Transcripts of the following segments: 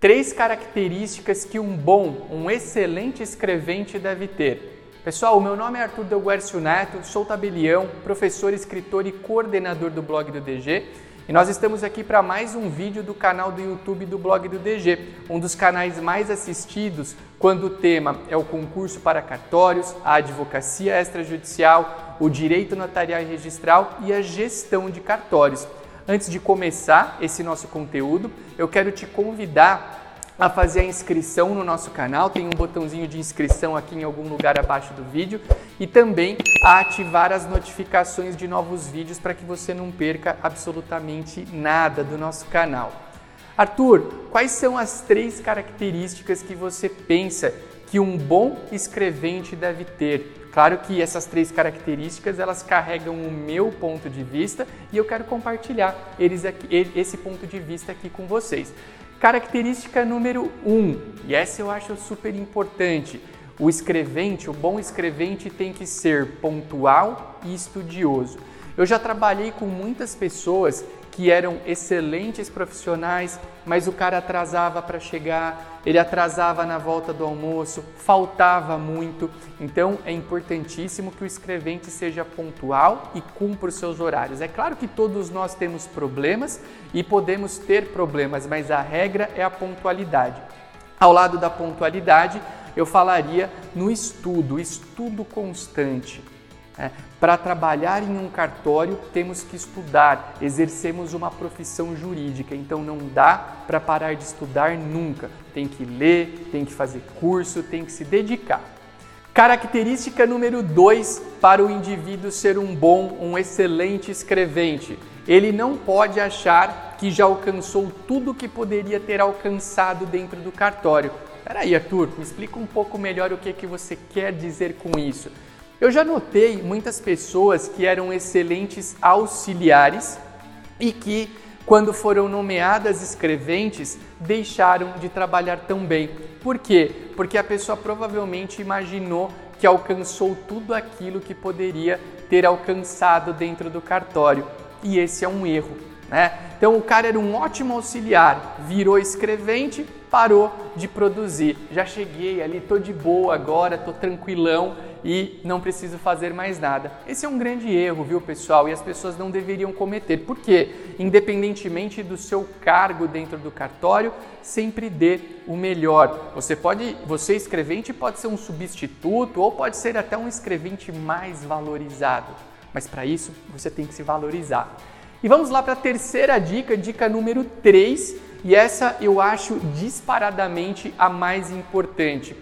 Três características que um bom, um excelente escrevente deve ter. Pessoal, o meu nome é Arthur Delguercio Neto, sou tabelião, professor, escritor e coordenador do blog do DG. E nós estamos aqui para mais um vídeo do canal do YouTube do blog do DG, um dos canais mais assistidos quando o tema é o concurso para cartórios, a advocacia extrajudicial, o direito notarial e registral e a gestão de cartórios. Antes de começar esse nosso conteúdo, eu quero te convidar a fazer a inscrição no nosso canal. Tem um botãozinho de inscrição aqui em algum lugar abaixo do vídeo e também a ativar as notificações de novos vídeos para que você não perca absolutamente nada do nosso canal. Arthur, quais são as três características que você pensa que um bom escrevente deve ter? Claro que essas três características elas carregam o meu ponto de vista e eu quero compartilhar eles aqui, esse ponto de vista aqui com vocês. Característica número um, e essa eu acho super importante. O escrevente, o bom escrevente tem que ser pontual e estudioso. Eu já trabalhei com muitas pessoas que eram excelentes profissionais, mas o cara atrasava para chegar, ele atrasava na volta do almoço, faltava muito. Então é importantíssimo que o escrevente seja pontual e cumpra os seus horários. É claro que todos nós temos problemas e podemos ter problemas, mas a regra é a pontualidade. Ao lado da pontualidade, eu falaria no estudo, estudo constante. É, Para trabalhar em um cartório, temos que estudar, exercemos uma profissão jurídica, então não dá para parar de estudar nunca. Tem que ler, tem que fazer curso, tem que se dedicar. Característica número 2 para o indivíduo ser um bom, um excelente escrevente. Ele não pode achar que já alcançou tudo que poderia ter alcançado dentro do cartório. Peraí, Arthur, me explica um pouco melhor o que, que você quer dizer com isso. Eu já notei muitas pessoas que eram excelentes auxiliares e que, quando foram nomeadas escreventes, deixaram de trabalhar tão bem. Por quê? Porque a pessoa provavelmente imaginou que alcançou tudo aquilo que poderia ter alcançado dentro do cartório. E esse é um erro. Né? Então o cara era um ótimo auxiliar, virou escrevente, parou de produzir. Já cheguei ali, tô de boa agora, tô tranquilão e não preciso fazer mais nada. Esse é um grande erro, viu, pessoal? E as pessoas não deveriam cometer. Por quê? Independentemente do seu cargo dentro do cartório, sempre dê o melhor. Você pode, você escrevente pode ser um substituto ou pode ser até um escrevente mais valorizado. Mas para isso, você tem que se valorizar. E vamos lá para a terceira dica, dica número 3, e essa eu acho disparadamente a mais importante.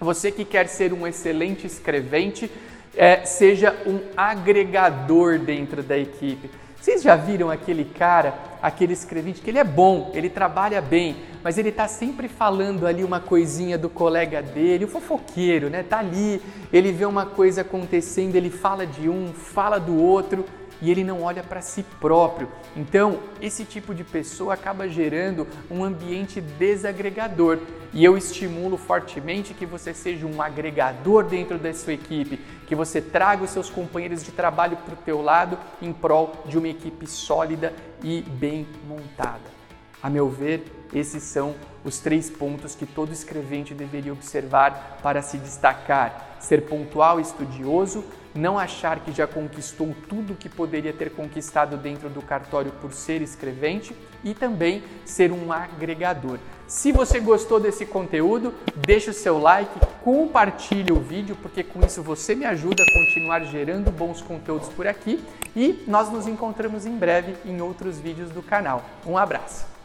Você que quer ser um excelente escrevente, é, seja um agregador dentro da equipe. Vocês já viram aquele cara, aquele escrevente, que ele é bom, ele trabalha bem, mas ele está sempre falando ali uma coisinha do colega dele, o fofoqueiro, né? Tá ali, ele vê uma coisa acontecendo, ele fala de um, fala do outro e ele não olha para si próprio. Então, esse tipo de pessoa acaba gerando um ambiente desagregador. E eu estimulo fortemente que você seja um agregador dentro da sua equipe, que você traga os seus companheiros de trabalho para o teu lado em prol de uma equipe sólida e bem montada. A meu ver, esses são os três pontos que todo escrevente deveria observar para se destacar: ser pontual estudioso, não achar que já conquistou tudo que poderia ter conquistado dentro do cartório por ser escrevente e também ser um agregador. Se você gostou desse conteúdo, deixe o seu like, compartilhe o vídeo, porque com isso você me ajuda a continuar gerando bons conteúdos por aqui e nós nos encontramos em breve em outros vídeos do canal. Um abraço!